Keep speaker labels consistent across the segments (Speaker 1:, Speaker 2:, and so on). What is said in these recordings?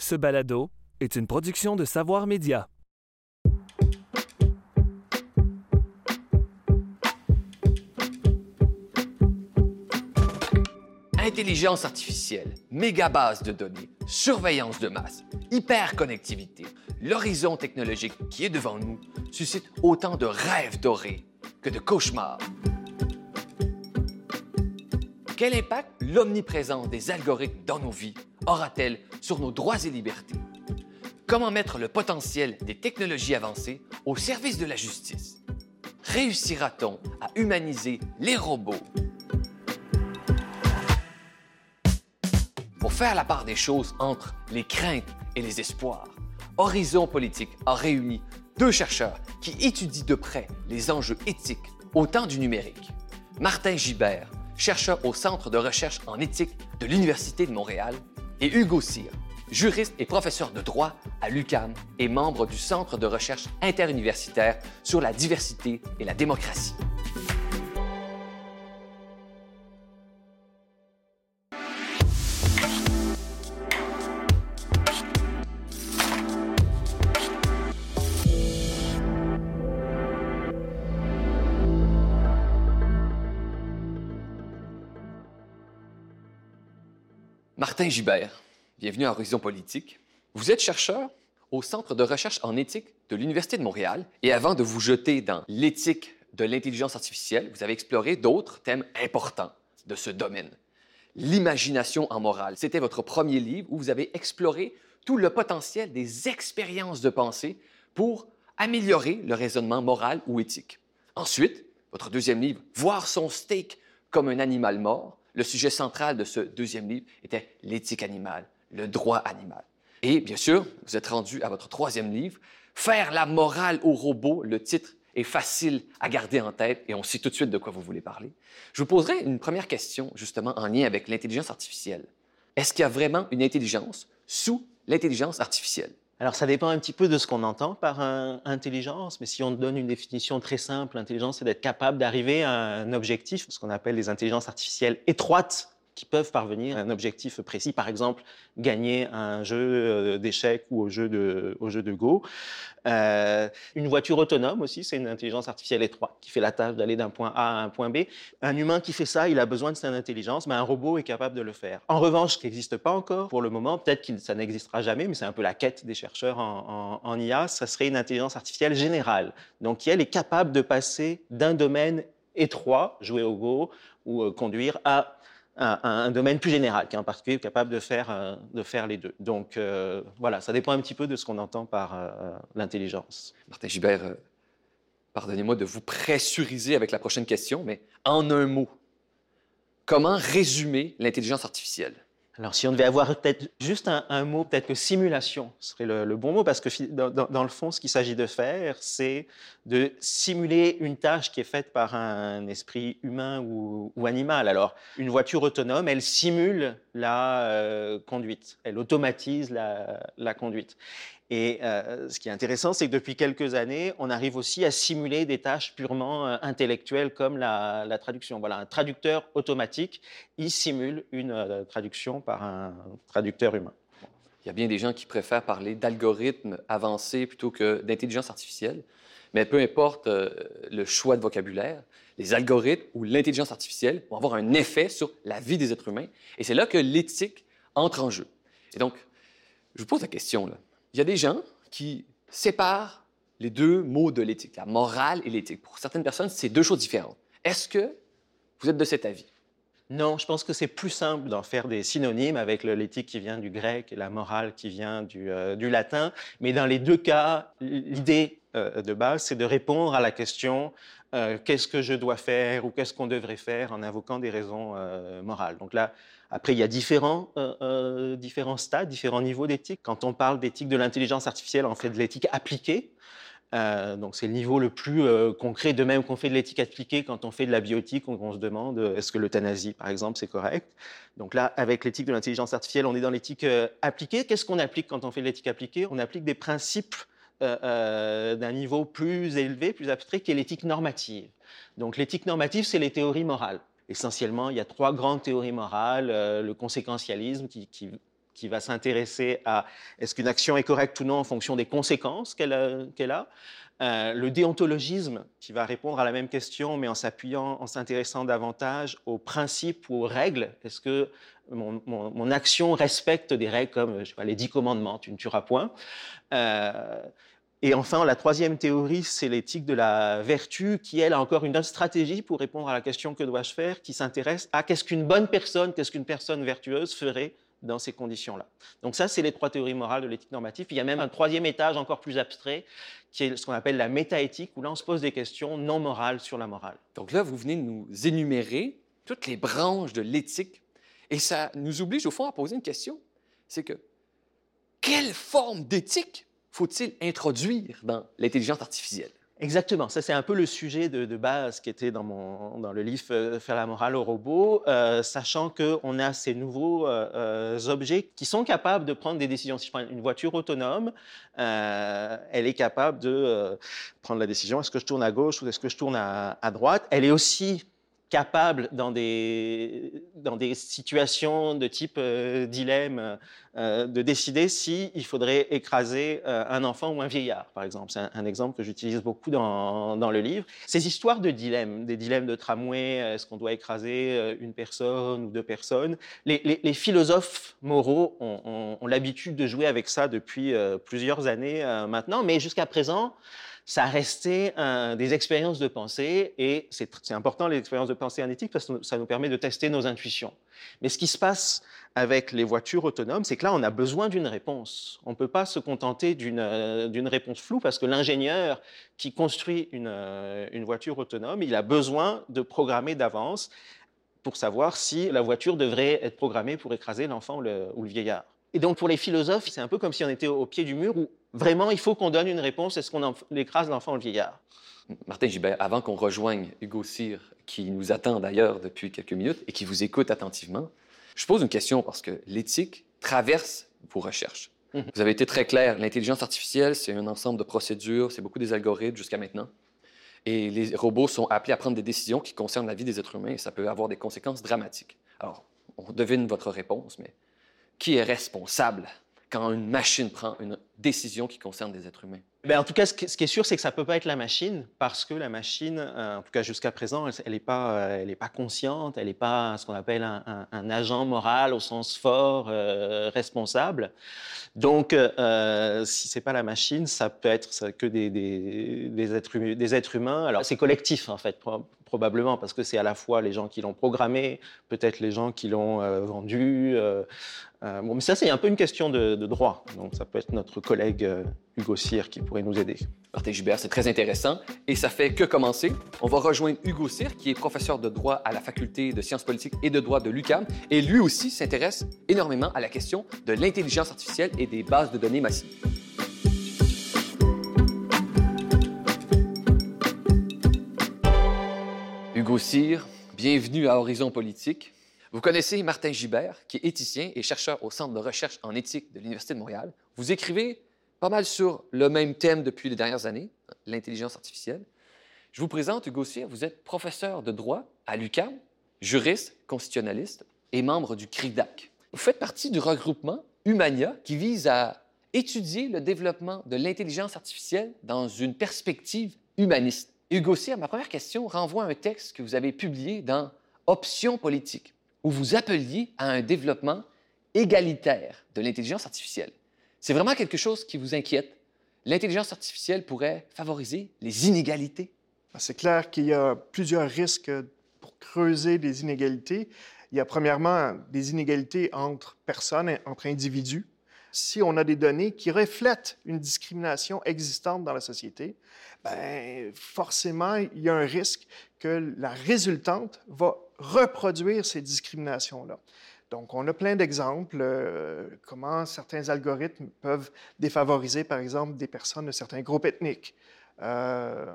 Speaker 1: Ce balado est une production de Savoir Média.
Speaker 2: Intelligence artificielle, mégabase de données, surveillance de masse, hyperconnectivité, l'horizon technologique qui est devant nous suscite autant de rêves dorés que de cauchemars. Quel impact l'omniprésence des algorithmes dans nos vies aura-t-elle sur nos droits et libertés? Comment mettre le potentiel des technologies avancées au service de la justice? Réussira-t-on à humaniser les robots? Pour faire la part des choses entre les craintes et les espoirs, Horizon Politique a réuni deux chercheurs qui étudient de près les enjeux éthiques au temps du numérique. Martin Gibert, chercheur au Centre de recherche en éthique de l'Université de Montréal, et Hugo Cyr, juriste et professeur de droit à l'UQAM et membre du Centre de recherche interuniversitaire sur la diversité et la démocratie. Martin Gibert, bienvenue à Horizon Politique. Vous êtes chercheur au Centre de recherche en éthique de l'Université de Montréal et avant de vous jeter dans l'éthique de l'intelligence artificielle, vous avez exploré d'autres thèmes importants de ce domaine. L'imagination en morale, c'était votre premier livre où vous avez exploré tout le potentiel des expériences de pensée pour améliorer le raisonnement moral ou éthique. Ensuite, votre deuxième livre, Voir son steak comme un animal mort, le sujet central de ce deuxième livre était l'éthique animale, le droit animal. Et bien sûr, vous êtes rendu à votre troisième livre, Faire la morale aux robots. Le titre est facile à garder en tête et on sait tout de suite de quoi vous voulez parler. Je vous poserai une première question justement en lien avec l'intelligence artificielle. Est-ce qu'il y a vraiment une intelligence sous l'intelligence artificielle?
Speaker 3: Alors, ça dépend un petit peu de ce qu'on entend par intelligence, mais si on donne une définition très simple, l'intelligence, c'est d'être capable d'arriver à un objectif, ce qu'on appelle les intelligences artificielles étroites, qui peuvent parvenir à un objectif précis, par exemple gagner un jeu euh, d'échecs ou au jeu de, au jeu de Go. Euh, une voiture autonome aussi, c'est une intelligence artificielle étroite qui fait la tâche d'aller d'un point A à un point B. Un humain qui fait ça, il a besoin de cette intelligence, mais un robot est capable de le faire. En revanche, ce qui n'existe pas encore pour le moment, peut-être que ça n'existera jamais, mais c'est un peu la quête des chercheurs en, IA, ça serait une intelligence artificielle générale, donc qui elle est capable de passer d'un domaine étroit, jouer au Go ou euh, conduire, à un, domaine plus général, qui est en particulier capable de faire, euh, de faire les deux. Donc euh, voilà, ça dépend un petit peu de ce qu'on entend par euh, l'intelligence.
Speaker 2: Martin Gibert, pardonnez-moi de vous pressuriser avec la prochaine question, mais en un mot, comment résumer l'intelligence artificielle?
Speaker 3: Alors, si on devait avoir peut-être juste un, mot, peut-être que simulation serait le, bon mot, parce que dans, le fond, ce qu'il s'agit de faire, c'est de simuler une tâche qui est faite par un esprit humain ou, animal. Alors, une voiture autonome, elle simule la euh, conduite, elle automatise la, la conduite. Et euh, ce qui est intéressant, c'est que depuis quelques années, on arrive aussi à simuler des tâches purement euh, intellectuelles comme la, traduction. Voilà, un traducteur automatique, il simule une euh, traduction par un traducteur humain.
Speaker 2: Il y a bien des gens qui préfèrent parler d'algorithmes avancés plutôt que d'intelligence artificielle. Mais peu importe le choix de vocabulaire, les algorithmes ou l'intelligence artificielle vont avoir un effet sur la vie des êtres humains. Et c'est là que l'éthique entre en jeu. Et donc, je vous pose la question, là il y a des gens qui séparent les deux mots de l'éthique, la morale et l'éthique. Pour certaines personnes, c'est deux choses différentes. Est-ce que vous êtes de cet avis?
Speaker 3: Non, je pense que c'est plus simple d'en faire des synonymes avec l'éthique qui vient du grec et la morale qui vient du, euh, latin. Mais dans les deux cas, l'idée euh, de base, c'est de répondre à la question euh, qu'est-ce que je dois faire ou qu'est-ce qu'on devrait faire en invoquant des raisons morales. Donc là, après, il y a différents, différents stades, différents niveaux d'éthique. Quand on parle d'éthique de l'intelligence artificielle, on fait de l'éthique appliquée. Euh, donc c'est le niveau le plus euh, concret, de même qu'on fait de l'éthique appliquée quand on fait de la biotique, on, se demande euh, est-ce que l'euthanasie, par exemple, c'est correct? Donc là, avec l'éthique de l'intelligence artificielle, on est dans l'éthique appliquée. Qu'est-ce qu'on applique quand on fait de l'éthique appliquée? On applique des principes d'un niveau plus élevé, plus abstrait, qui est l'éthique normative. Donc l'éthique normative, c'est les théories morales. Essentiellement, il y a trois grandes théories morales. le conséquentialisme qui, qui va s'intéresser à est-ce qu'une action est correcte ou non en fonction des conséquences qu'elle a. Euh, le déontologisme, qui va répondre à la même question, mais en s'appuyant, en s'intéressant davantage aux principes ou aux règles. Est-ce que mon, action respecte des règles comme je sais pas, les dix commandements, tu ne tueras point euh, et enfin, la troisième théorie, c'est l'éthique de la vertu, qui, elle, a encore une autre stratégie pour répondre à la question que dois-je faire, qui s'intéresse à qu'est-ce qu'une bonne personne, qu'est-ce qu'une personne vertueuse ferait dans ces conditions-là. Donc ça, c'est les trois théories morales de l'éthique normative. Il y a même un troisième étage encore plus abstrait, qui est ce qu'on appelle la métaéthique, où là, on se pose des questions non morales sur la morale.
Speaker 2: Donc là, vous venez de nous énumérer toutes les branches de l'éthique, et ça nous oblige, au fond, à poser une question. C'est que, quelle forme d'éthique faut-il introduire dans l'intelligence artificielle?
Speaker 3: Exactement, ça c'est un peu le sujet de, base qui était dans, mon, dans le livre euh, Faire la morale au robot, euh, sachant qu'on a ces nouveaux euh, objets qui sont capables de prendre des décisions. Si je prends une voiture autonome, elle est capable de prendre la décision, est-ce que je tourne à gauche ou est-ce que je tourne à, à droite? Elle est aussi capable dans des, dans des situations de type euh, dilemme euh, de décider si il faudrait écraser euh, un enfant ou un vieillard, par exemple. C'est un, exemple que j'utilise beaucoup dans, dans, le livre. Ces histoires de dilemmes, des dilemmes de tramway, est-ce qu'on doit écraser une personne ou deux personnes, les, les, philosophes moraux ont l'habitude de jouer avec ça depuis plusieurs années maintenant, mais jusqu'à présent, ça restait un, des expériences de pensée, et c'est important les expériences de pensée en éthique parce que ça nous permet de tester nos intuitions. Mais ce qui se passe avec les voitures autonomes, c'est que là, on a besoin d'une réponse. On ne peut pas se contenter d'une réponse floue parce que l'ingénieur qui construit une, une voiture autonome, il a besoin de programmer d'avance pour savoir si la voiture devrait être programmée pour écraser l'enfant ou le, ou le vieillard. Et donc pour les philosophes, c'est un peu comme si on était au pied du mur où vraiment il faut qu'on donne une réponse. Est-ce qu'on écrase l'enfant ou le vieillard?
Speaker 2: Martin Gibert, avant qu'on rejoigne Hugo Cyr, qui nous attend d'ailleurs depuis quelques minutes et qui vous écoute attentivement, je pose une question parce que l'éthique traverse vos recherches. Mmh. Vous avez été très clair, l'intelligence artificielle, c'est un ensemble de procédures, c'est beaucoup des algorithmes jusqu'à maintenant. Et les robots sont appelés à prendre des décisions qui concernent la vie des êtres humains et ça peut avoir des conséquences dramatiques. Alors, on devine votre réponse, mais qui est responsable quand une machine prend une décision qui concerne des êtres humains?
Speaker 3: Ben, en tout cas, ce qui est sûr, c'est que ça ne peut pas être la machine, parce que la machine, euh, en tout cas jusqu'à présent, elle n'est pas, euh, pas consciente, elle n'est pas ce qu'on appelle un, agent moral au sens fort, euh, responsable. Donc, si ce n'est pas la machine, ça peut être que des, êtres, des êtres humains. Alors, c'est collectif, en fait, probablement, parce que c'est à la fois les gens qui l'ont programmé, peut-être les gens qui l'ont euh, vendu. Euh, euh, bon, mais ça, c'est un peu une question de, droit. Donc, ça peut être notre collègue Hugo Cyr qui pourrait nous aider.
Speaker 2: Martin Gilbert, c'est très intéressant. Et ça fait que commencer. On va rejoindre Hugo Cyr, qui est professeur de droit à la faculté de sciences politiques et de droit de l'UQAM. Et lui aussi s'intéresse énormément à la question de l'intelligence artificielle et des bases de données massives. Cyr, bienvenue à Horizon Politique. Vous connaissez Martin Gibert, qui est éthicien et chercheur au Centre de recherche en éthique de l'Université de Montréal. Vous écrivez pas mal sur le même thème depuis les dernières années, l'intelligence artificielle. Je vous présente Hugo Cyr, vous êtes professeur de droit à l'UQAM, juriste, constitutionnaliste et membre du CRIDAC. Vous faites partie du regroupement Humania qui vise à étudier le développement de l'intelligence artificielle dans une perspective humaniste. Hugo Cyr, ma première question renvoie à un texte que vous avez publié dans Options politiques, où vous appeliez à un développement égalitaire de l'intelligence artificielle. C'est vraiment quelque chose qui vous inquiète? L'intelligence artificielle pourrait favoriser les inégalités?
Speaker 4: Ah, c'est clair qu'il y a plusieurs risques pour creuser les inégalités. Il y a premièrement des inégalités entre personnes, entre individus. Si on a des données qui reflètent une discrimination existante dans la société, ben, forcément, il y a un risque que la résultante va reproduire ces discriminations-là. Donc, on a plein d'exemples, euh, comment certains algorithmes peuvent défavoriser, par exemple, des personnes de certains groupes ethniques euh,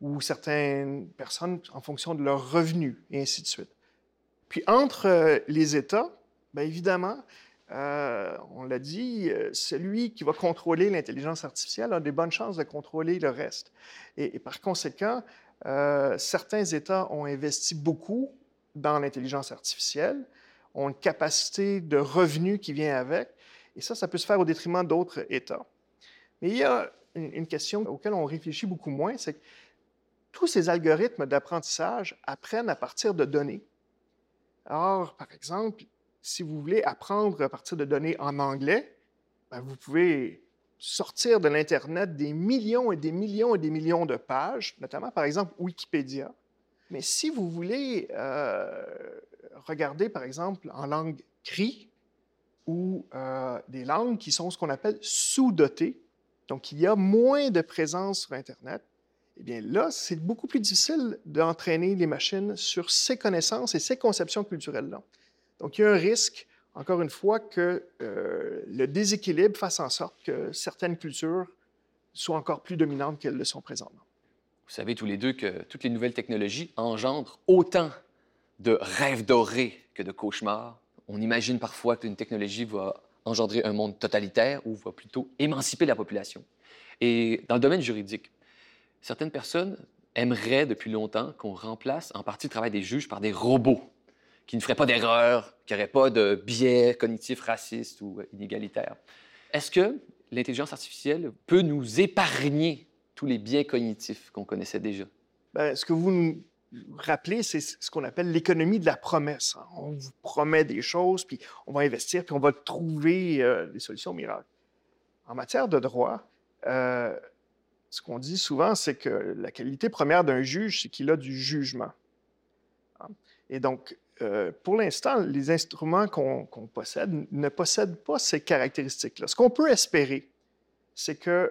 Speaker 4: ou certaines personnes en fonction de leurs revenus, et ainsi de suite. Puis, entre euh, les États, bien évidemment, euh, on l'a dit, euh, celui qui va contrôler l'intelligence artificielle a des bonnes chances de contrôler le reste. Et, par conséquent, euh, certains États ont investi beaucoup dans l'intelligence artificielle, ont une capacité de revenus qui vient avec, Et ça, ça peut se faire au détriment d'autres États. Mais il y a une, une question auquel on réfléchit beaucoup moins, c'est que tous ces algorithmes d'apprentissage apprennent à partir de données. Alors, par exemple, si vous voulez apprendre à partir de données en anglais, ben, vous pouvez sortir de l'Internet des millions et des millions et des millions de pages, notamment par exemple Wikipédia. Mais si vous voulez euh, regarder par exemple en langue cri ou euh, des langues qui sont ce qu'on appelle sous-dotées, donc il y a moins de présence sur Internet, eh bien là, c'est beaucoup plus difficile d'entraîner les machines sur ces connaissances et ces conceptions culturelles-là. Donc il y a un risque encore une fois, que euh, le déséquilibre fasse en sorte que certaines cultures soient encore plus dominantes qu'elles le sont présentement.
Speaker 2: Vous savez tous les deux que toutes les nouvelles technologies engendrent autant de rêves dorés que de cauchemars. On imagine parfois qu'une technologie va engendrer un monde totalitaire ou va plutôt émanciper la population. Et dans le domaine juridique, certaines personnes aimeraient depuis longtemps qu'on remplace en partie le travail des juges par des robots qui ne ferait pas d'erreur, qui n'aurait pas de biais cognitifs racistes ou inégalitaires. Est-ce que l'intelligence artificielle peut nous épargner tous les biais cognitifs qu'on connaissait déjà?
Speaker 4: Bien, ce que vous nous rappelez, c'est ce qu'on appelle l'économie de la promesse. On vous promet des choses, puis on va investir, puis on va trouver euh, des solutions miracles. En matière de droit, euh, ce qu'on dit souvent, c'est que la qualité première d'un juge, c'est qu'il a du jugement. Et donc, euh, pour l'instant, les instruments qu'on possède ne possèdent pas ces caractéristiques-là. Ce qu'on peut espérer, c'est qu'un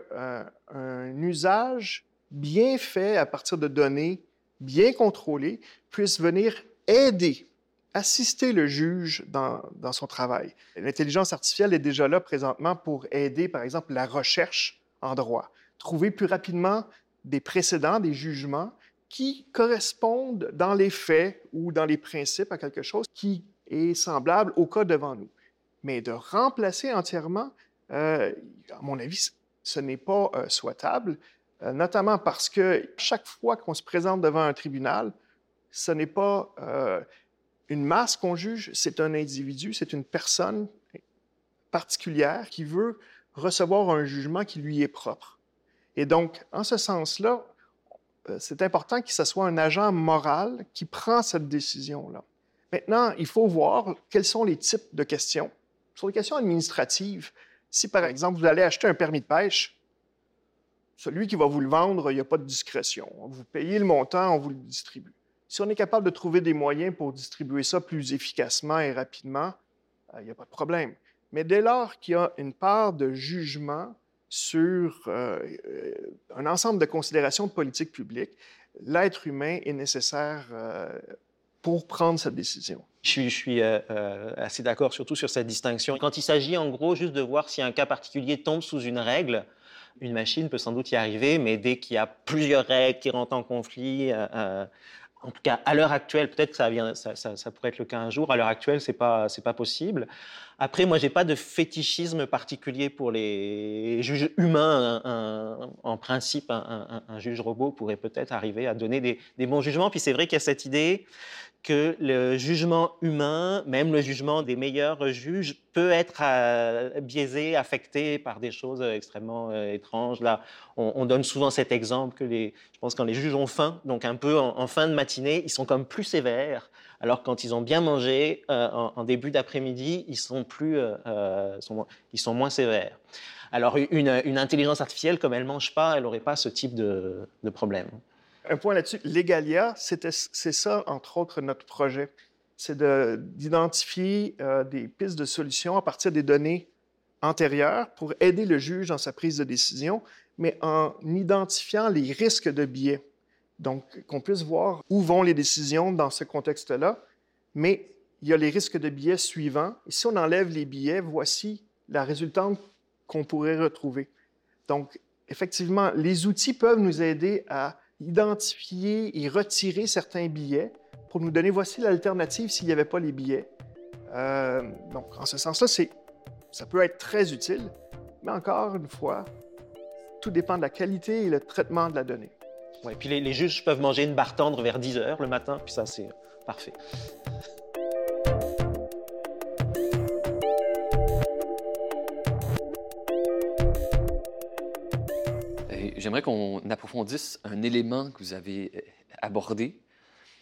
Speaker 4: euh, usage bien fait à partir de données bien contrôlées puisse venir aider, assister le juge dans son travail. L'intelligence artificielle est déjà là présentement pour aider, par exemple, la recherche en droit, trouver plus rapidement des précédents, des jugements, qui correspondent dans les faits ou dans les principes à quelque chose qui est semblable au cas devant nous. Mais de remplacer entièrement, euh, à mon avis, ce n'est pas euh, souhaitable, euh, notamment parce que chaque fois qu'on se présente devant un tribunal, ce n'est pas une masse qu'on juge, c'est un individu, c'est une personne particulière qui veut recevoir un jugement qui lui est propre. Et donc, en ce sens-là, c'est important que ce soit un agent moral qui prend cette décision-là. Maintenant, il faut voir quels sont les types de questions. Sur les questions administratives, si par exemple vous allez acheter un permis de pêche, celui qui va vous le vendre, il n'y a pas de discrétion. Vous payez le montant, on vous le distribue. Si on est capable de trouver des moyens pour distribuer ça plus efficacement et rapidement, euh, il n'y a pas de problème. Mais dès lors qu'il y a une part de jugement, sur euh, euh, un ensemble de considérations de politique publique, l'être humain est nécessaire euh, pour prendre cette décision.
Speaker 3: Je suis, assez d'accord surtout sur cette distinction. Quand il s'agit en gros juste de voir si un cas particulier tombe sous une règle, une machine peut sans doute y arriver, mais dès qu'il y a plusieurs règles qui rentrent en conflit, en tout cas, à l'heure actuelle, peut-être que ça, ça, ça, pourrait être le cas un jour. À l'heure actuelle, c'est pas, pas possible. Après, moi, j'ai pas de fétichisme particulier pour les juges humains. en principe, un, juge robot pourrait peut-être arriver à donner des, des bons jugements. Puis c'est vrai qu'il y a cette idée que le jugement humain, même le jugement des meilleurs juges, peut être euh, biaisé, affecté par des choses extrêmement euh, étranges. Là, on, donne souvent cet exemple que je pense quand les juges ont faim, donc un peu en, fin de matinée, ils sont comme plus sévères, alors quand ils ont bien mangé euh, en, début d'après-midi, ils sont plus, ils sont moins sévères. Alors une, intelligence artificielle, comme elle mange pas, elle n'aurait pas ce type de problème
Speaker 4: un point là-dessus. Legalia, c'est ça, entre autres, notre projet. C'est d'identifier euh, des pistes de solutions à partir des données antérieures pour aider le juge dans sa prise de décision, mais en identifiant les risques de biais. Donc, qu'on puisse voir où vont les décisions dans ce contexte-là, mais il y a les risques de biais suivants. Et si on enlève les biais, voici la résultante qu'on pourrait retrouver. Donc, effectivement, les outils peuvent nous aider à identifier et retirer certains billets pour nous donner voici l'alternative s'il n'y avait pas les billets. Euh, donc, en ce sens-là, ça peut être très utile, mais encore une fois, tout dépend de la qualité et le traitement de la donnée.
Speaker 3: Ouais, puis les, les juges peuvent manger une barre tendre vers 10 heures le matin, puis ça, c'est parfait.
Speaker 2: J'aimerais qu'on approfondisse un élément que vous avez euh, abordé,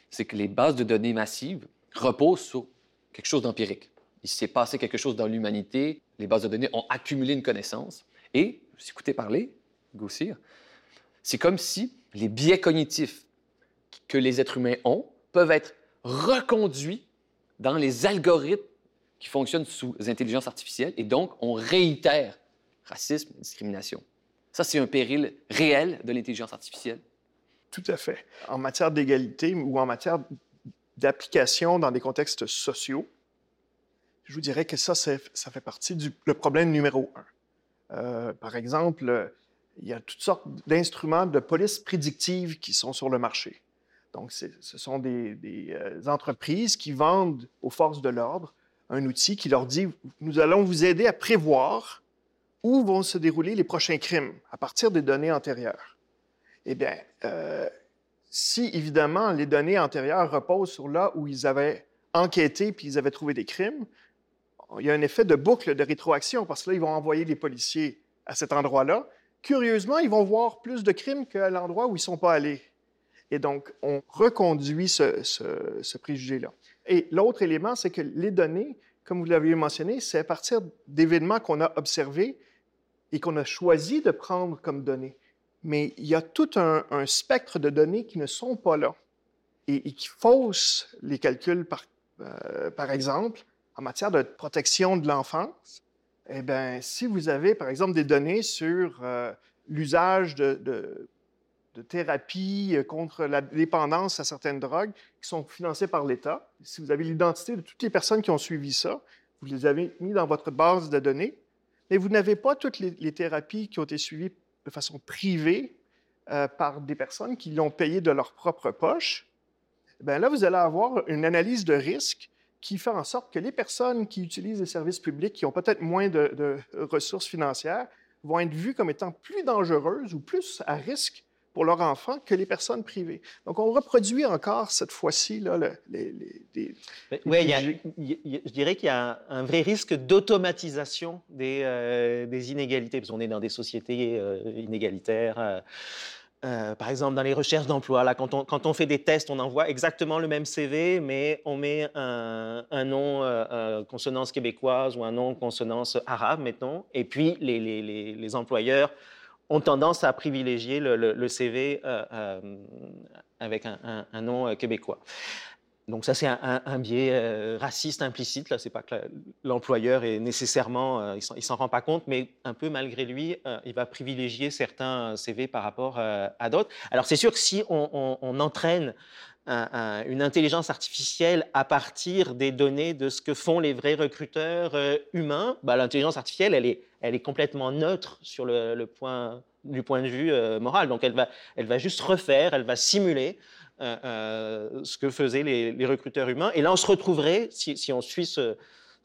Speaker 2: c'est que les bases de données massives reposent sur quelque chose d'empirique. Il s'est passé quelque chose dans l'humanité, les bases de données ont accumulé une connaissance, et, vous écoutez parler, Gaussir, c'est comme si les biais cognitifs que les êtres humains ont peuvent être reconduits dans les algorithmes qui fonctionnent sous intelligence artificielle, et donc on réitère racisme, discrimination. Ça, c'est un péril réel de l'intelligence artificielle.
Speaker 4: Tout à fait. En matière d'égalité ou en matière d'application dans des contextes sociaux, je vous dirais que ça, ça fait partie du problème numéro un. Euh, par exemple, il y a toutes sortes d'instruments de police prédictive qui sont sur le marché. Donc, ce sont des, des euh, entreprises qui vendent aux forces de l'ordre un outil qui leur dit, nous allons vous aider à prévoir où vont se dérouler les prochains crimes à partir des données antérieures. Eh bien, euh, si évidemment les données antérieures reposent sur là où ils avaient enquêté puis ils avaient trouvé des crimes, il y a un effet de boucle de rétroaction parce que là, ils vont envoyer les policiers à cet endroit-là. Curieusement, ils vont voir plus de crimes qu'à l'endroit où ils ne sont pas allés. Et donc, on reconduit ce, ce préjugé-là. Et l'autre élément, c'est que les données, comme vous l'aviez mentionné, c'est à partir d'événements qu'on a observés et qu'on a choisi de prendre comme données. Mais il y a tout un, spectre de données qui ne sont pas là et, qui faussent les calculs, par, euh, par exemple, en matière de protection de l'enfance. Eh bien, si vous avez, par exemple, des données sur euh, l'usage de, de, thérapie contre la dépendance à certaines drogues qui sont financées par l'État, si vous avez l'identité de toutes les personnes qui ont suivi ça, vous les avez mis dans votre base de données, mais vous n'avez pas toutes les, thérapies qui ont été suivies de façon privée euh, par des personnes qui l'ont payé de leur propre poche. Bien là, vous allez avoir une analyse de risque qui fait en sorte que les personnes qui utilisent les services publics, qui ont peut-être moins de ressources financières, vont être vues comme étant plus dangereuses ou plus à risque pour leur enfant que les personnes privées. Donc, on reproduit encore cette fois-ci là, les, les,
Speaker 3: Oui, je dirais qu'il y a un, vrai risque d'automatisation des, euh, des, inégalités, parce qu'on est dans des sociétés euh, inégalitaires. Euh, par exemple, dans les recherches d'emploi, là, quand on, quand on, fait des tests, on envoie exactement le même CV, mais on met un, un nom consonance québécoise ou un nom consonance arabe, mettons, et puis les, les, les employeurs ont tendance à privilégier le, CV euh, euh, avec un, nom euh, québécois. Donc ça, c'est un, biais raciste implicite. Là, c'est pas que l'employeur est nécessairement, il s'en rend pas compte, mais un peu malgré lui, il va privilégier certains CV par rapport à d'autres. Alors c'est sûr que si on, entraîne une intelligence artificielle à partir des données de ce que font les vrais recruteurs euh, humains, bah, l'intelligence artificielle, elle est, elle est complètement neutre sur le, point, du point de vue euh, moral. Donc elle va, elle va juste refaire, elle va simuler euh, ce que faisaient les, recruteurs humains. Et là, on se retrouverait, si, on suit ce,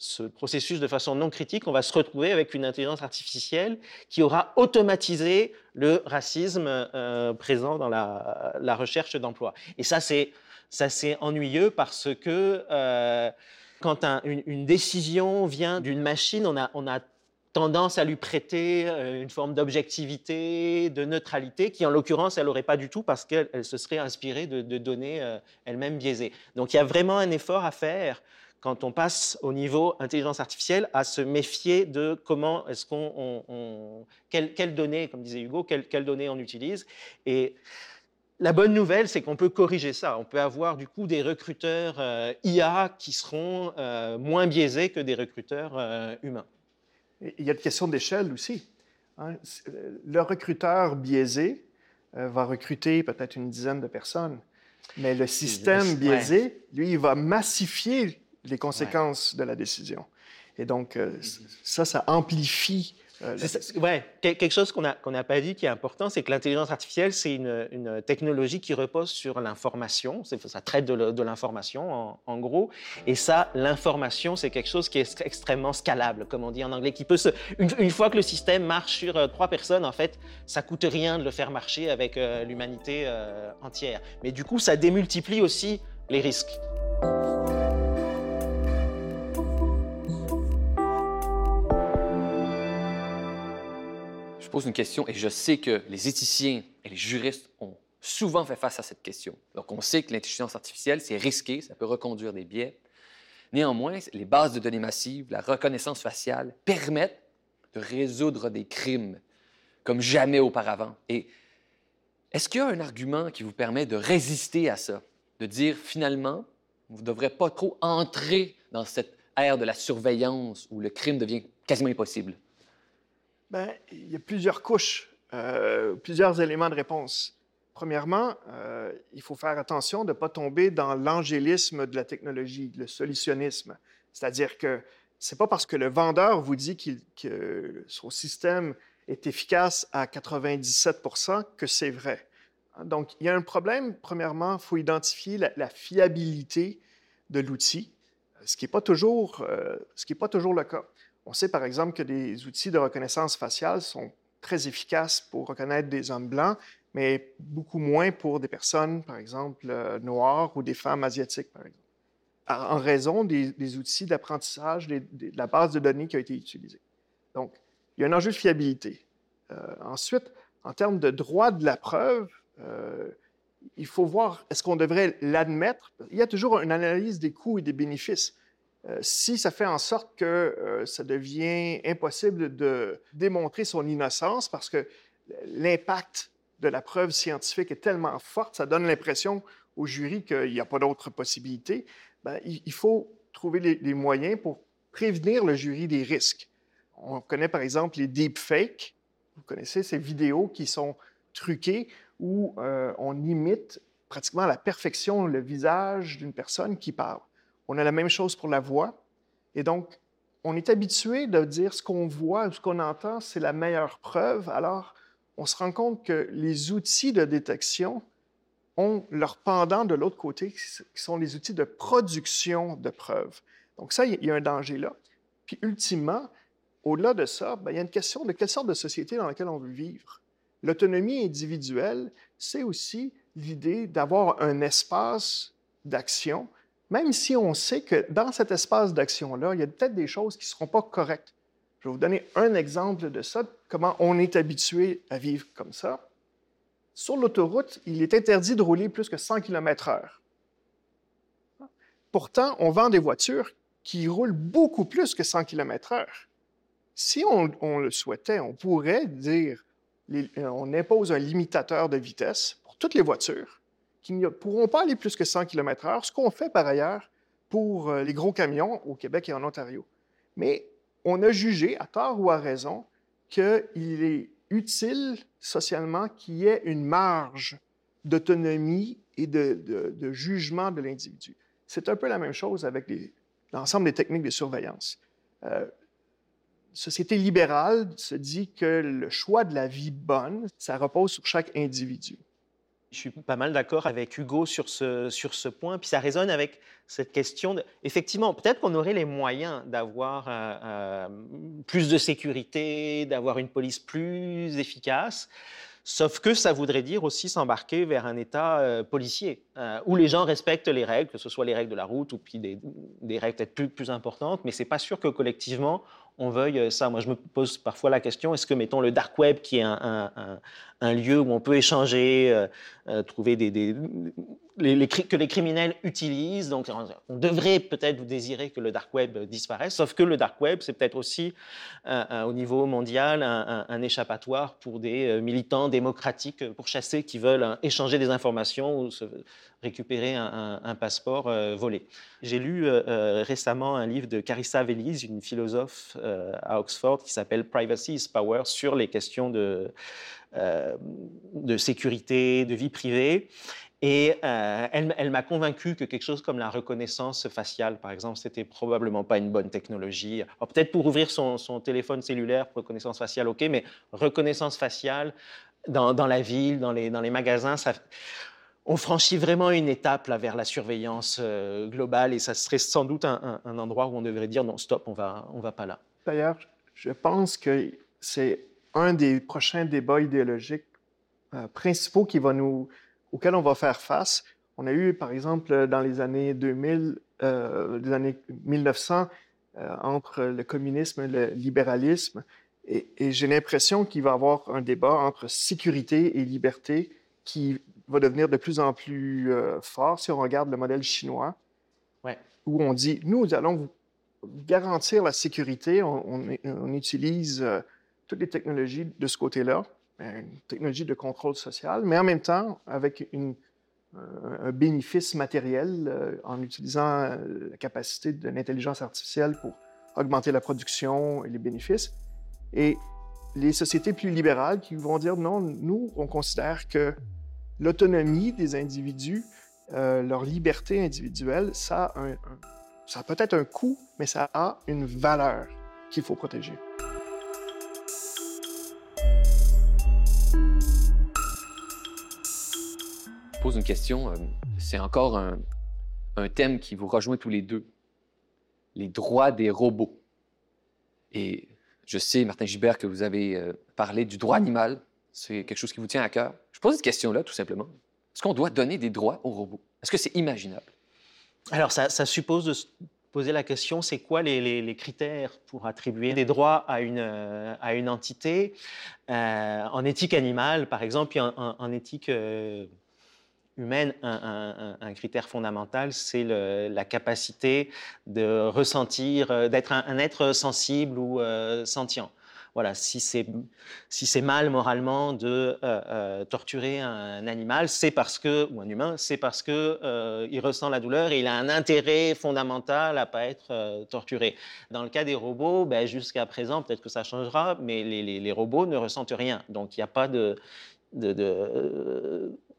Speaker 3: ce processus de façon non critique, on va se retrouver avec une intelligence artificielle qui aura automatisé le racisme euh, présent dans la, recherche d'emploi. Et ça, c'est ça c'est ennuyeux parce que euh, quand une, décision vient d'une machine, on a tendance à lui prêter euh, une forme d'objectivité, de neutralité, qui en l'occurrence, elle n'aurait pas du tout parce qu'elle se serait inspirée de, données elle-même biaisées. Donc il y a vraiment un effort à faire quand on passe au niveau intelligence artificielle, à se méfier de comment est-ce qu'on, quelles, données, comme disait Hugo, quelles, données on utilise. Et la bonne nouvelle, c'est qu'on peut corriger ça. On peut avoir du coup des recruteurs euh, IA qui seront euh, moins biaisés que des recruteurs euh, humains.
Speaker 4: Il y a une question d'échelle aussi. Hein. Le recruteur biaisé va recruter peut-être une dizaine de personnes, mais le système biaisé, lui, il va massifier les conséquences de la décision. Et donc, euh, ça, ça amplifie.
Speaker 3: Euh, quelque chose qu'on n'a qu'on pas dit qui est important, c'est que l'intelligence artificielle, c'est une, une, technologie qui repose sur l'information. Ça traite de l'information, en, gros. Et ça, l'information, c'est quelque chose qui est extrêmement scalable, comme on dit en anglais, qui peut se. Une, fois que le système marche sur euh, trois personnes, en fait, ça coûte rien de le faire marcher avec l'humanité entière. Mais du coup, ça démultiplie aussi les risques.
Speaker 2: Pose une question et je sais que les éthiciens et les juristes ont souvent fait face à cette question. Donc, on sait que l'intelligence artificielle, c'est risqué, ça peut reconduire des biais. Néanmoins, les bases de données massives, la reconnaissance faciale permettent de résoudre des crimes comme jamais auparavant. Et est-ce qu'il y a un argument qui vous permet de résister à ça, de dire finalement, vous ne devrez pas trop entrer dans cette ère de la surveillance où le crime devient quasiment impossible?
Speaker 4: Bien, il y a plusieurs couches, euh, plusieurs éléments de réponse. Premièrement, euh, il faut faire attention de ne pas tomber dans l'angélisme de la technologie, le solutionnisme. C'est-à-dire que ce n'est pas parce que le vendeur vous dit que son système est efficace à 97% que c'est vrai. Donc, il y a un problème. Premièrement, il faut identifier la, fiabilité de l'outil, ce qui n'est euh, pas toujours le cas. On sait par exemple que des outils de reconnaissance faciale sont très efficaces pour reconnaître des hommes blancs, mais beaucoup moins pour des personnes, par exemple, euh, noires ou des femmes asiatiques, par exemple, en raison des, outils d'apprentissage, de la base de données qui a été utilisée. Donc, il y a un enjeu de fiabilité. Euh, ensuite, en termes de droit de la preuve, euh, il faut voir, est-ce qu'on devrait l'admettre? Il y a toujours une analyse des coûts et des bénéfices. Euh, si ça fait en sorte que ça devient impossible de démontrer son innocence parce que l'impact de la preuve scientifique est tellement forte, ça donne l'impression au jury qu'il n'y a pas d'autre possibilité, ben, il, faut trouver les, moyens pour prévenir le jury des risques. On connaît par exemple les deepfakes. Vous connaissez ces vidéos qui sont truquées où euh, on imite pratiquement à la perfection le visage d'une personne qui parle. On a la même chose pour la voix. Et donc, on est habitué de dire ce qu'on voit, ce qu'on entend, c'est la meilleure preuve. Alors, on se rend compte que les outils de détection ont leur pendant de l'autre côté, qui sont les outils de production de preuves. Donc ça, il y a un danger là. Puis ultimement, au-delà de ça, ben, il y a une question de quelle sorte de société dans laquelle on veut vivre. L'autonomie individuelle, c'est aussi l'idée d'avoir un espace d'action, même si on sait que dans cet espace d'action-là, il y a peut-être des choses qui ne seront pas correctes. Je vais vous donner un exemple de ça, comment on est habitué à vivre comme ça. Sur l'autoroute, il est interdit de rouler plus que 100 km/h. Pourtant, on vend des voitures qui roulent beaucoup plus que 100 km/h. Si on, le souhaitait, on pourrait dire, on impose un limitateur de vitesse pour toutes les voitures qui ne pourront pas aller plus que 100 km/h, ce qu'on fait par ailleurs pour euh, les gros camions au Québec et en Ontario. Mais on a jugé, à tort ou à raison, qu'il est utile socialement qu'il y ait une marge d'autonomie et de, jugement de l'individu. C'est un peu la même chose avec l'ensemble des techniques de surveillance. Euh, société libérale se dit que le choix de la vie bonne, ça repose sur chaque individu.
Speaker 3: Je suis pas mal d'accord avec Hugo sur ce, sur ce point, puis ça résonne avec cette question. Effectivement, peut-être qu'on aurait les moyens d'avoir euh, euh, plus de sécurité, d'avoir une police plus efficace. Sauf que ça voudrait dire aussi s'embarquer vers un État euh, policier, où les gens respectent les règles, que ce soit les règles de la route ou puis des, des règles peut-être plus, plus importantes, mais c'est pas sûr que collectivement on veuille ça. Moi, je me pose parfois la question, est-ce que, mettons, le dark web, qui est un, lieu où on peut échanger, euh, euh, trouver des, que les criminels utilisent, donc on devrait peut-être désirer que le dark web disparaisse, sauf que le dark web, c'est peut-être aussi, au niveau mondial, un, échappatoire pour des militants démocratiques pour chasser qui veulent échanger des informations ou récupérer un, passeport volé. J'ai lu récemment un livre de Carissa Veliz, une philosophe euh, à Oxford qui s'appelle Privacy is Power sur les questions de, euh, de sécurité, de vie privée. Et euh, elle, m'a convaincu que quelque chose comme la reconnaissance faciale, par exemple, c'était probablement pas une bonne technologie. Peut-être pour ouvrir son, téléphone cellulaire, reconnaissance faciale, ok, mais reconnaissance faciale dans, la ville, dans les, magasins, ça, on franchit vraiment une étape vers la surveillance globale et ça serait sans doute un, un, endroit où on devrait dire non, stop, on va, on va pas là.
Speaker 4: D'ailleurs, je pense que c'est un des prochains débats idéologiques euh, principaux qui va nous, auxquels on va faire face. On a eu, par exemple, dans les années 2000, euh, les années 1900, euh, entre le communisme et le libéralisme, Et, j'ai l'impression qu'il va y avoir un débat entre sécurité et liberté qui va devenir de plus en plus fort si on regarde le modèle chinois, où on dit, nous allons vous garantir la sécurité, on, utilise toutes les technologies de ce côté-là, une technologie de contrôle social, mais en même temps avec une, un bénéfice matériel euh, en utilisant la capacité de l'intelligence artificielle pour augmenter la production et les bénéfices. Et les sociétés plus libérales qui vont dire non, nous, on considère que l'autonomie des individus, euh, leur liberté individuelle, ça a, ça peut-être un coût, mais ça a une valeur qu'il faut protéger.
Speaker 2: Pose une question. Euh, c'est encore un, thème qui vous rejoint tous les deux. Les droits des robots. Et je sais, Martin Gibert, que vous avez euh, parlé du droit animal. C'est quelque chose qui vous tient à cœur. Je pose cette question-là, tout simplement. Est-ce qu'on doit donner des droits aux robots? Est-ce que c'est imaginable?
Speaker 3: Alors, ça, suppose de se poser la question, c'est quoi les, critères pour attribuer des droits à une, euh, entité? En éthique animale, par exemple, en, éthique humaine, un, critère fondamental, c'est la capacité de ressentir, euh, d'être un, être sensible ou euh, sentient. Voilà, si c'est si mal moralement de euh, torturer un animal, c'est parce que ou un humain, c'est parce que il ressent la douleur et il a un intérêt fondamental à pas être torturé. Dans le cas des robots, ben, jusqu'à présent, peut-être que ça changera, mais les, robots ne ressentent rien, donc il n'y a pas de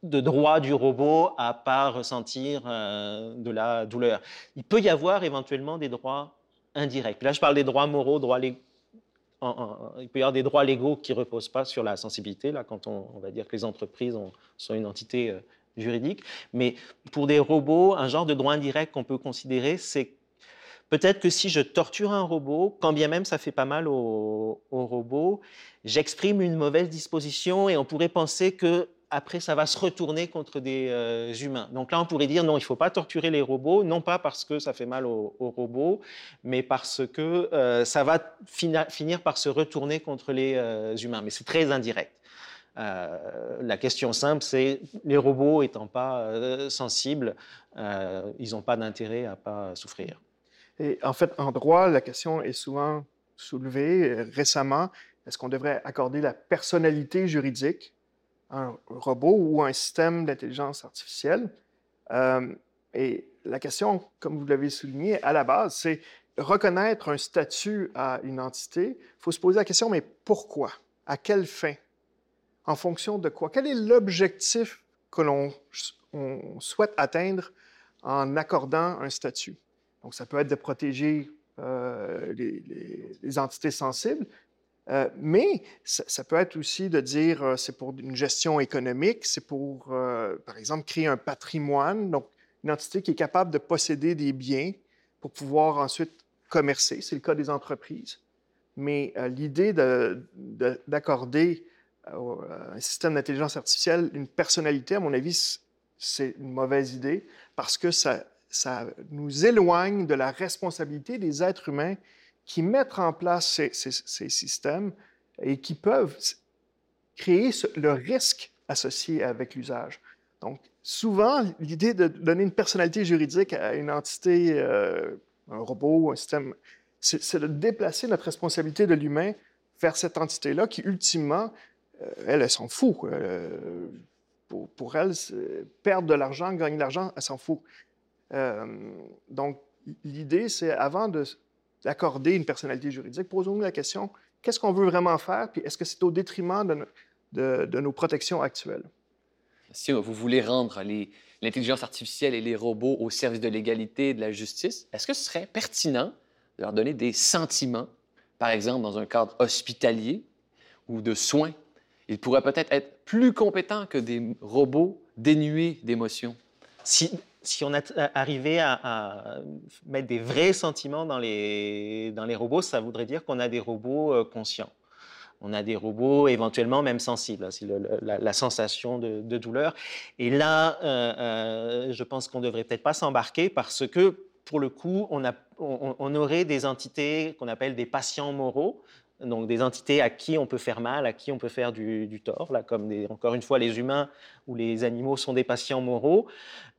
Speaker 3: droit du robot à pas ressentir euh, de la douleur. Il peut y avoir éventuellement des droits indirects. Là, je parle des droits moraux, droits il peut y avoir des droits légaux qui ne reposent pas sur la sensibilité, là, quand on, va dire que les entreprises sont une entité euh, juridique. Mais pour des robots, un genre de droit indirect qu'on peut considérer, c'est peut-être que si je torture un robot, quand bien même ça fait pas mal au robot, j'exprime une mauvaise disposition et on pourrait penser que après, ça va se retourner contre des euh, humains. Donc là, on pourrait dire non, il ne faut pas torturer les robots, non pas parce que ça fait mal aux, robots, mais parce que euh, ça va finir par se retourner contre les euh, humains. Mais c'est très indirect. la question simple, c'est les robots étant pas sensibles, ils n'ont pas d'intérêt à pas souffrir.
Speaker 4: Et en fait, en droit, la question est souvent soulevée récemment. Est-ce qu'on devrait accorder la personnalité juridique un robot ou un système d'intelligence artificielle. Euh, et la question, comme vous l'avez souligné, à la base, c'est reconnaître un statut à une entité. Il faut se poser la question, mais pourquoi? À quelle fin? En fonction de quoi? Quel est l'objectif que l'on souhaite atteindre en accordant un statut? Donc, ça peut être de protéger euh, les, entités sensibles, euh, mais ça, peut être aussi de dire euh, c'est pour une gestion économique, c'est pour, euh, par exemple, créer un patrimoine, donc une entité qui est capable de posséder des biens pour pouvoir ensuite commercer. C'est le cas des entreprises. Mais l'idée d'accorder à un système d'intelligence artificielle une personnalité, à mon avis, c'est une mauvaise idée parce que ça, ça nous éloigne de la responsabilité des êtres humains qui mettent en place ces, systèmes et qui peuvent créer le risque associé avec l'usage. Donc, souvent, l'idée de donner une personnalité juridique à une entité, euh, un robot un système, c'est de déplacer notre responsabilité de l'humain vers cette entité-là qui, ultimement, euh, elle, elle s'en fout. Euh, pour, pour, elle, perdre de l'argent, gagner de l'argent, elle s'en fout. donc, l'idée, c'est avant de d'accorder une personnalité juridique, posons-nous la question, qu'est-ce qu'on veut vraiment faire, puis est-ce que c'est au détriment de, de, nos protections actuelles?
Speaker 2: Si vous voulez rendre l'intelligence artificielle et les robots au service de l'égalité et de la justice, est-ce que ce serait pertinent de leur donner des sentiments, par exemple dans un cadre hospitalier ou de soins? Ils pourraient peut-être être plus compétents que des robots dénués d'émotions.
Speaker 3: Si, si on arrivait à, à, mettre des vrais sentiments dans les, dans les robots, ça voudrait dire qu'on a des robots euh, conscients. On a des robots éventuellement même sensibles, c'est la, sensation de, douleur. Et là, euh, euh, je pense qu'on ne devrait peut-être pas s'embarquer parce que, pour le coup, on, aurait des entités qu'on appelle des patients moraux, donc des entités à qui on peut faire mal, à qui on peut faire du, tort, là, comme encore une fois les humains ou les animaux sont des patients moraux.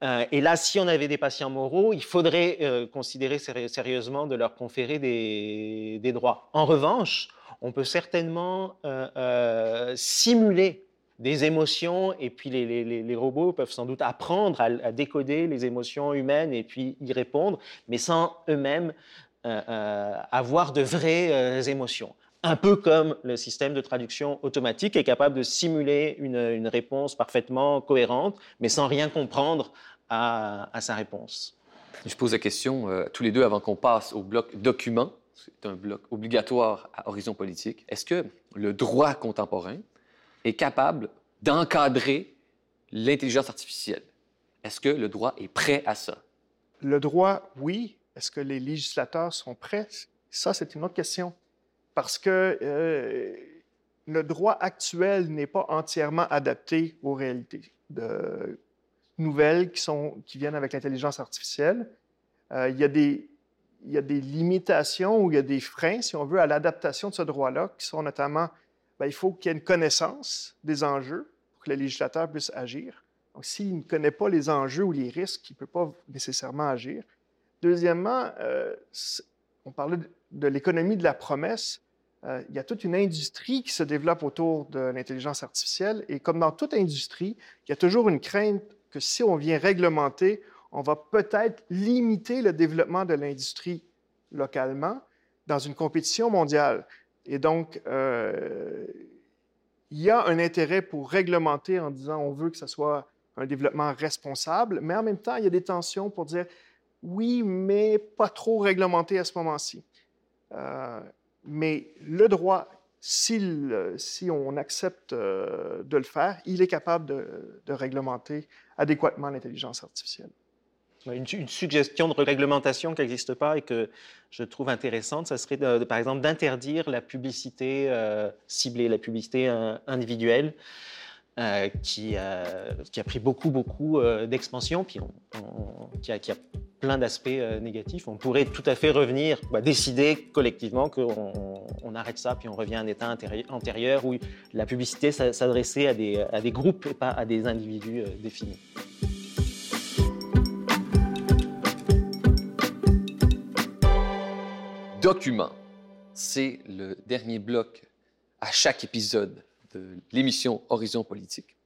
Speaker 3: Euh, et là, si on avait des patients moraux, il faudrait euh, considérer sérieusement de leur conférer des, droits. En revanche, on peut certainement euh, simuler des émotions, et puis les, robots peuvent sans doute apprendre à, à, décoder les émotions humaines et puis y répondre, mais sans eux-mêmes avoir de vraies émotions un peu comme le système de traduction automatique est capable de simuler une, réponse parfaitement cohérente, mais sans rien comprendre à, sa réponse.
Speaker 2: Je pose la question euh, tous les deux avant qu'on passe au bloc document. C'est un bloc obligatoire à horizon politique. Est-ce que le droit contemporain est capable d'encadrer l'intelligence artificielle? Est-ce que le droit est prêt à ça?
Speaker 4: Le droit, oui. Est-ce que les législateurs sont prêts? Ça, c'est une autre question parce que euh, le droit actuel n'est pas entièrement adapté aux réalités nouvelles qui, sont, qui viennent avec l'intelligence artificielle. Euh, il, y a des, il y a des limitations ou il y a des freins, si on veut, à l'adaptation de ce droit-là, qui sont notamment, ben, il faut qu'il y ait une connaissance des enjeux pour que le législateur puisse agir. Donc, s'il ne connaît pas les enjeux ou les risques, il ne peut pas nécessairement agir. Deuxièmement, euh, on parlait de l'économie de la promesse. Euh, il y a toute une industrie qui se développe autour de l'intelligence artificielle. Et comme dans toute industrie, il y a toujours une crainte que si on vient réglementer, on va peut-être limiter le développement de l'industrie localement dans une compétition mondiale. Et donc, euh, il y a un intérêt pour réglementer en disant on veut que ce soit un développement responsable, mais en même temps, il y a des tensions pour dire oui, mais pas trop réglementé à ce moment-ci. Euh, mais le droit, si on accepte euh, de le faire, il est capable de, réglementer adéquatement l'intelligence artificielle.
Speaker 3: Une, suggestion de réglementation qui n'existe pas et que je trouve intéressante, ça serait par exemple d'interdire la publicité euh, ciblée, la publicité individuelle. Euh, qui, qui, a pris beaucoup, beaucoup euh, d'expansion, puis qui, a, plein d'aspects euh, négatifs. On pourrait tout à fait revenir, bah, décider collectivement qu'on on arrête ça, puis on revient à un état antérieur où la publicité s'adressait à des, à des groupes et pas à des individus définis.
Speaker 2: Document, c'est le dernier bloc à chaque épisode de l'émission Horizon politique.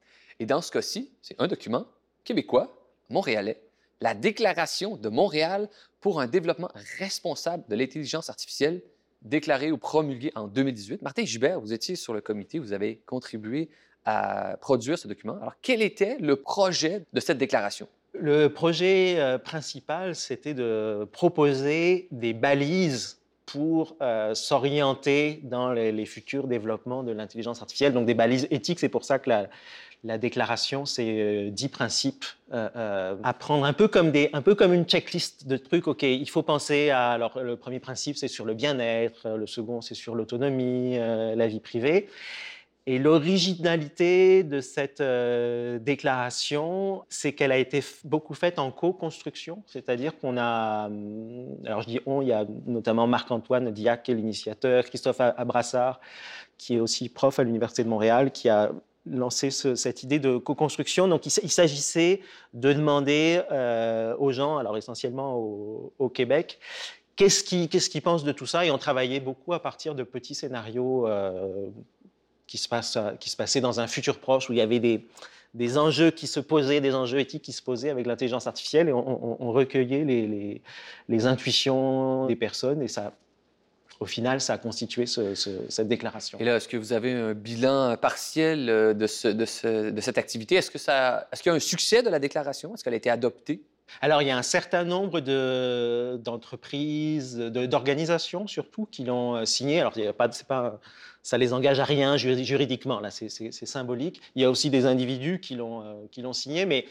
Speaker 2: Et dans ce cas-ci, c'est un document québécois, montréalais, la Déclaration de Montréal pour un développement responsable de l'intelligence artificielle, déclarée ou promulguée en 2018. Martin Gibert, vous étiez sur le comité, vous avez contribué à produire ce document. Alors, quel était le projet de cette déclaration?
Speaker 3: Le projet euh, principal, c'était de proposer des balises pour euh, s'orienter dans les, futurs développements de l'intelligence artificielle, donc des balises éthiques. C'est pour ça que la, déclaration, c'est euh, dix principes euh, à prendre un peu, comme un peu comme une checklist de trucs. OK, il faut penser à. Alors, le premier principe, c'est sur le bien-être, le second, c'est sur l'autonomie, la vie privée. Et l'originalité de cette euh, déclaration, c'est qu'elle a été beaucoup faite en co-construction, c'est-à-dire qu'on a, hum, alors je dis on, il y a notamment Marc-Antoine Diac, qui est l'initiateur, Christophe Abrassard, qui est aussi prof à l'Université de Montréal, qui a lancé cette idée de co-construction. Donc il, s'agissait de demander euh, aux gens, alors essentiellement au, Québec, qu'est-ce qu'ils pensent de tout ça? Et on travaillait beaucoup à partir de petits scénarios euh, qui se, passe, qui se passait dans un futur proche où il y avait des, des enjeux qui se posaient, des enjeux éthiques qui se posaient avec l'intelligence artificielle et on, recueillait les, les, intuitions des personnes et ça, au final, ça a constitué cette déclaration.
Speaker 2: Et là, est-ce que vous avez un bilan partiel euh, de, ce, de, de cette activité? Est-ce qu'il est y a un succès de la déclaration? Est-ce qu'elle a été adoptée?
Speaker 3: Alors, il y a un certain nombre d'entreprises, d'organisations surtout, qui l'ont euh, signé. Alors, il y a pas, pas, ça les engage à rien juridiquement, là, c'est symbolique. Il y a aussi des individus qui l'ont euh, signé, mais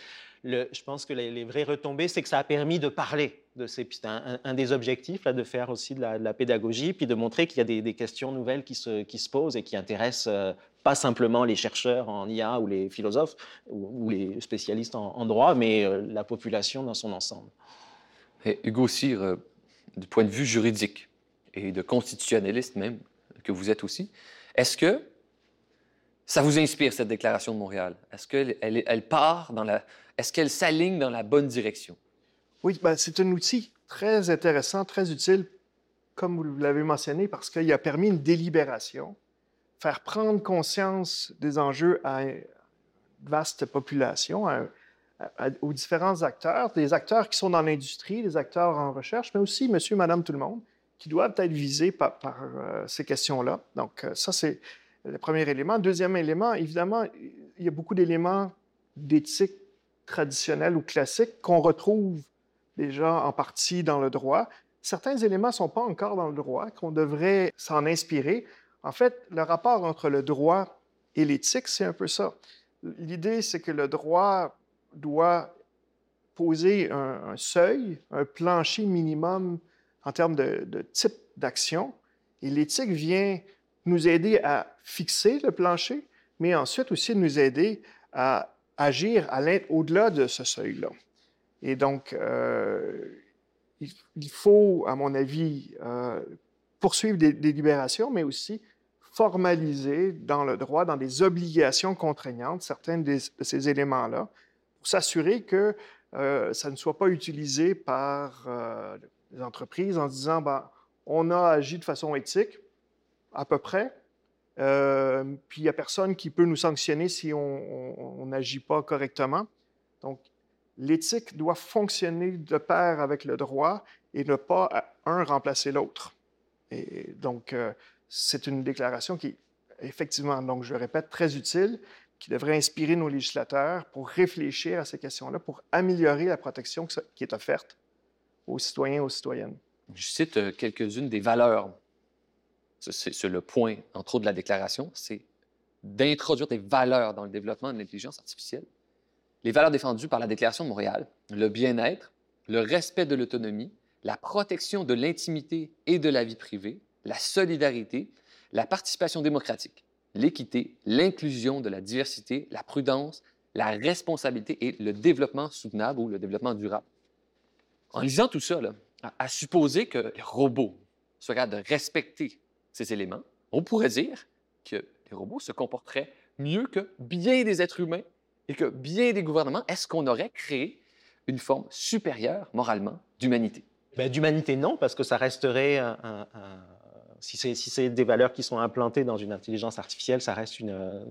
Speaker 3: je pense que les, vraies retombées, c'est que ça a permis de parler de ces. C'est un, des objectifs, de faire aussi de la, pédagogie, puis de montrer qu'il y a des, questions nouvelles qui se, posent et qui intéressent euh, pas simplement les chercheurs en IA ou les philosophes ou, les spécialistes en, droit, mais euh, la population dans son ensemble.
Speaker 2: Et Hugo Cyr, du point de vue juridique et de constitutionnaliste même, que vous êtes aussi. Est-ce que ça vous inspire, cette déclaration de Montréal? Est-ce qu'elle elle, elle part dans la... Est-ce qu'elle s'aligne dans la bonne direction?
Speaker 4: Oui, ben, c'est un outil très intéressant, très utile, comme vous l'avez mentionné, parce qu'il a permis une délibération, faire prendre conscience des enjeux à une vaste population, aux différents acteurs, des acteurs qui sont dans l'industrie, des acteurs en recherche, mais aussi monsieur, madame, tout le monde, qui doivent être visés par, par, euh, ces questions-là. Donc, euh, ça, c'est le premier élément. Deuxième élément, évidemment, il y a beaucoup d'éléments d'éthique traditionnelle ou classique qu'on retrouve déjà en partie dans le droit. Certains éléments ne sont pas encore dans le droit, qu'on devrait s'en inspirer. En fait, le rapport entre le droit et l'éthique, c'est un peu ça. L'idée, c'est que le droit doit poser un, seuil, un plancher minimum en termes de, de type d'action, et l'éthique vient nous aider à fixer le plancher, mais ensuite aussi nous aider à agir au-delà de ce seuil-là. Et donc, euh, il, il faut, à mon avis, euh, poursuivre des, des libérations, mais aussi formaliser dans le droit, dans des obligations contraignantes, certains de ces éléments-là, pour s'assurer que euh, ça ne soit pas utilisé par euh, les entreprises en disant, ben, on a agi de façon éthique, à peu près, euh, puis il n'y a personne qui peut nous sanctionner si on n'agit pas correctement. Donc, l'éthique doit fonctionner de pair avec le droit et ne pas un remplacer l'autre. Et donc, euh, c'est une déclaration qui est effectivement, donc je le répète, très utile, qui devrait inspirer nos législateurs pour réfléchir à ces questions-là, pour améliorer la protection qui est offerte aux citoyens et aux citoyennes.
Speaker 2: Je cite euh, quelques-unes des valeurs. C'est- le point, entre autres, de la déclaration, c'est d'introduire des valeurs dans le développement de l'intelligence artificielle. Les valeurs défendues par la Déclaration de Montréal, le bien-être, le respect de l'autonomie, la protection de l'intimité et de la vie privée, la solidarité, la participation démocratique, l'équité, l'inclusion de la diversité, la prudence, la responsabilité et le développement soutenable ou le développement durable. En lisant tout ça, à supposer que les robots soient capables de respecter ces éléments, on pourrait dire que les robots se comporteraient mieux que bien des êtres humains et que bien des gouvernements. Est-ce qu'on aurait créé une forme supérieure, moralement, d'humanité?
Speaker 3: Ben, D'humanité, non, parce que ça resterait un. si c'est si c'est des valeurs qui sont implantées dans une intelligence artificielle, ça reste une,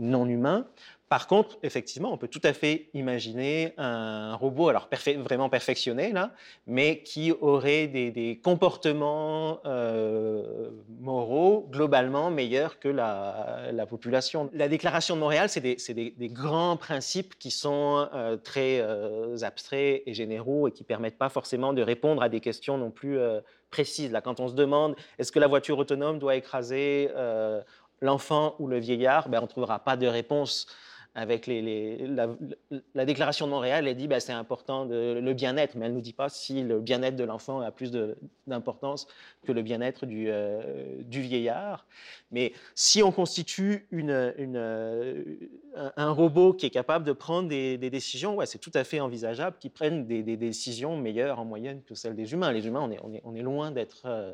Speaker 3: euh, non-humain. Par contre, effectivement, on peut tout à fait imaginer un robot, alors vraiment perfectionné, là, mais qui aurait des, comportements euh, moraux globalement meilleurs que la, la population. La Déclaration de Montréal, c'est des, grands principes qui sont euh, très euh, abstraits et généraux et qui permettent pas forcément de répondre à des questions non plus précises. Là, quand on se demande est-ce que la voiture autonome doit écraser l'enfant ou le vieillard, ben, on ne trouvera pas de réponse avec la, la déclaration de Montréal. Elle dit ben, c'est important le bien-être, mais elle ne nous dit pas si le bien-être de l'enfant a plus d'importance que le bien-être du, euh, du vieillard. Mais si on constitue un, robot qui est capable de prendre des, décisions, ouais, c'est tout à fait envisageable qu'il prenne des, décisions meilleures en moyenne que celles des humains. Les humains, on est loin d'être euh,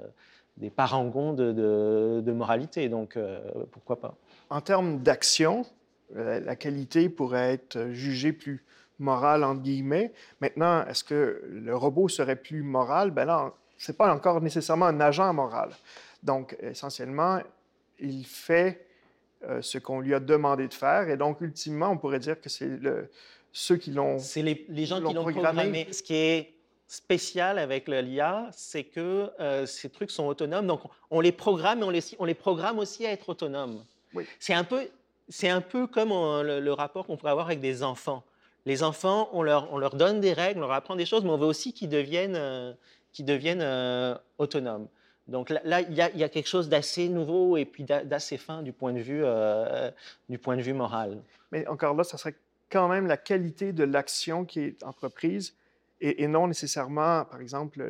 Speaker 3: des parangons de, de- de moralité, donc euh, pourquoi pas.
Speaker 4: En termes d'action, la, la qualité pourrait être jugée plus morale, entre guillemets. Maintenant, est-ce que le robot serait plus moral? Ben là, ce n'est pas encore nécessairement un agent moral. Donc, essentiellement, il fait euh, ce qu'on lui a demandé de faire. Et donc, ultimement, on pourrait dire que c'est le- ceux qui l'ont...
Speaker 3: C'est les, les gens qui l'ont
Speaker 4: programmé.
Speaker 3: programmé. Ce qui est spécial avec l'IA, c'est que euh, ces trucs sont autonomes. Donc, on les programme, mais on les, on les programme aussi à être autonomes.
Speaker 4: Oui.
Speaker 3: C'est un peu, c'est un peu comme on- le, le rapport qu'on pourrait avoir avec des enfants. Les enfants, on leur, on leur donne des règles, on leur apprend des choses, mais on veut aussi qu'ils deviennent, euh, qu'ils deviennent euh, autonomes. Donc là, il y, a- il y a quelque chose d'assez nouveau et puis d'a- d'assez fin du point de vue, euh, du point de vue moral.
Speaker 4: Mais encore là, ça serait quand même la qualité de l'action qui est entreprise et, non nécessairement, par exemple,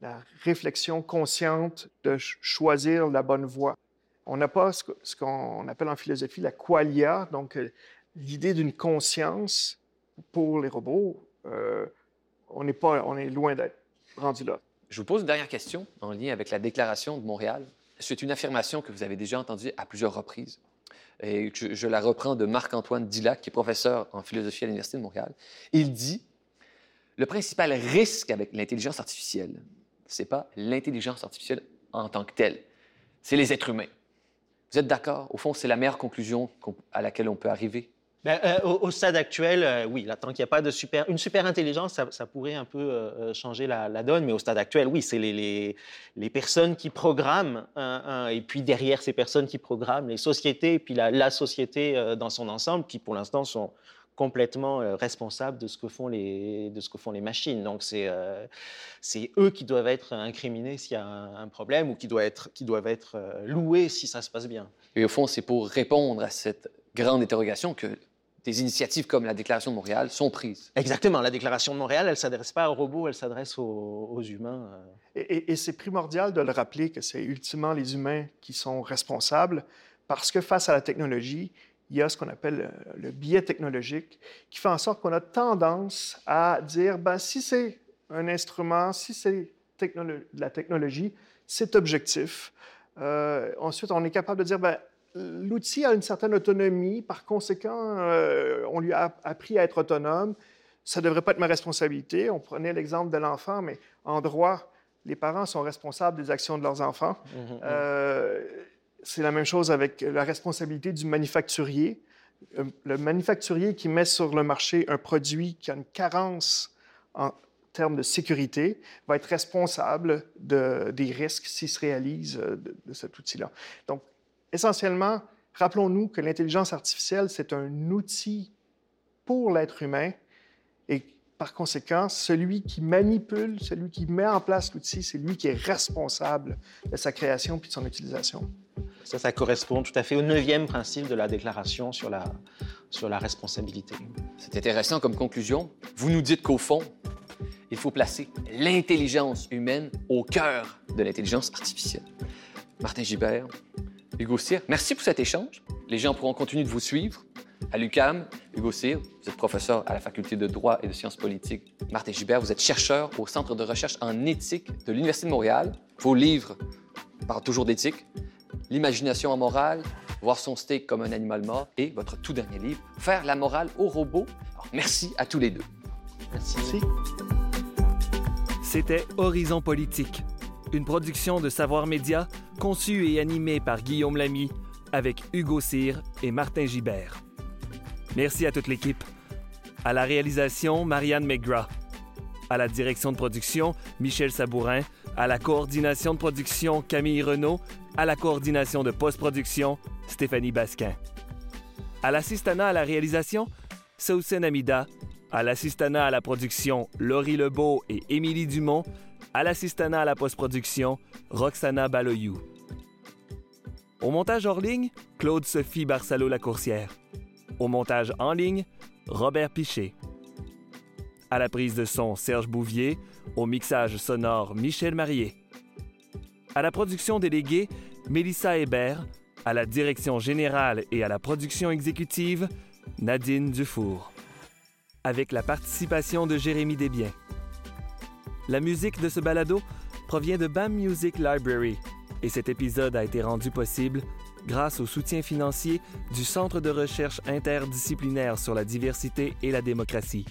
Speaker 4: la, réflexion consciente de ch- choisir la bonne voie. On n'a pas ce qu'on appelle en philosophie la qualia, donc euh, l'idée d'une conscience pour les robots. euh, on n'est pas, on est loin d'être rendu là.
Speaker 2: Je vous pose une dernière question en lien avec la Déclaration de Montréal. C'est une affirmation que vous avez déjà entendue à plusieurs reprises. Et je, je la reprends de Marc-Antoine Dillac, qui est professeur en philosophie à l'Université de Montréal. Il dit Le principal risque avec l'intelligence artificielle, ce n'est pas l'intelligence artificielle en tant que telle, c'est les êtres humains. Vous êtes d'accord? Au fond, c'est la meilleure conclusion à laquelle on peut arriver.
Speaker 3: Ben, euh, au, stade actuel, euh, oui, tant qu'il n'y a pas de super, une super intelligence, ça, pourrait un peu euh, changer la, donne, mais au stade actuel, oui, c'est les, les, personnes qui programment, un- un- et puis derrière ces personnes qui programment, les sociétés, et puis la, la société dans son ensemble, qui pour l'instant sont complètement euh, responsables de ce que font les, de ce que font les machines. Donc c'est euh, c'est eux qui doivent être incriminés s'il y a un, un problème ou qui doivent être, qui doivent être euh, loués si ça se passe bien.
Speaker 2: Et au fond, c'est pour répondre à cette grande interrogation que des initiatives comme la Déclaration de Montréal sont prises.
Speaker 3: Exactement. La Déclaration de Montréal, elle ne s'adresse pas aux robots, elle s'adresse aux, aux humains. euh.
Speaker 4: Et, et- et c'est primordial de le rappeler que c'est ultimement les humains qui sont responsables parce que face à la technologie, il y a ce qu'on appelle le, le biais technologique qui fait en sorte qu'on a tendance à dire ben, si c'est un instrument, si c'est de la technologie, c'est objectif. Euh, ensuite, on est capable de dire ben, l'outil a une certaine autonomie, par conséquent, euh, on lui a appris à être autonome. Ça ne devrait pas être ma responsabilité. On prenait l'exemple de l'enfant, mais en droit, les parents sont responsables des actions de leurs enfants.
Speaker 3: Mhm, mhm.
Speaker 4: Euh, c'est la même chose avec la responsabilité du manufacturier. Euh, Le manufacturier qui met sur le marché un produit qui a une carence en termes de sécurité va être responsable de- des risques s'il se réalise euh, de, de cet outil-là. Donc, essentiellement, rappelons-nous que l'intelligence artificielle, c'est un outil pour l'être humain et par conséquent, celui qui manipule, celui qui met en place l'outil, c'est lui qui est responsable de sa création puis de son utilisation.
Speaker 3: Ça, ça correspond tout à fait au neuvième principe de la Déclaration sur la, sur la responsabilité.
Speaker 2: C'est intéressant comme conclusion. Vous nous dites qu'au fond, il faut placer l'intelligence humaine au cœur de l'intelligence artificielle. Martin Gibert, Hugo Cyr, merci pour cet échange. Les gens pourront continuer de vous suivre. À l'UCAM, Hugo Cyr, vous êtes professeur à la faculté de droit et de sciences politiques. Martin Gibert, vous êtes chercheur au Centre de recherche en éthique de l'Université de Montréal. Vos livres parlent toujours d'éthique. L'imagination en morale, voir son steak comme un animal mort et votre tout dernier livre, Faire la morale aux robots. Alors, merci à tous les deux.
Speaker 3: Merci.
Speaker 4: Merci.
Speaker 1: C'était Horizon Politique, une production de Savoir Média conçue et animée par Guillaume Lamy avec Hugo Cyr et Martin Gibert. Merci à toute l'équipe. À la réalisation, Marianne McGrath. À la direction de production, Michel Sabourin. À la coordination de production, Camille Renaud. À la coordination de post-production, Stéphanie Basquin. À l'assistanat à la réalisation, Sausen Amida. À l'assistanat à la production, Laurie Lebeau et Émilie Dumont. À l'assistanat à la post-production, Roxana Baloyou. Au montage hors ligne, Claude-Sophie Barcelo-Lacourcière. Au montage en ligne, Robert Piché. À la prise de son, Serge Bouvier. Au mixage sonore, Michel Marié. À la production déléguée, Mélissa Hébert. À la direction générale et à la production exécutive, Nadine Dufour. Avec la participation de Jérémy Desbiens. La musique de ce balado provient de BAM Music Library et cet épisode a été rendu possible grâce au soutien financier du Centre de recherche interdisciplinaire sur la diversité et la démocratie.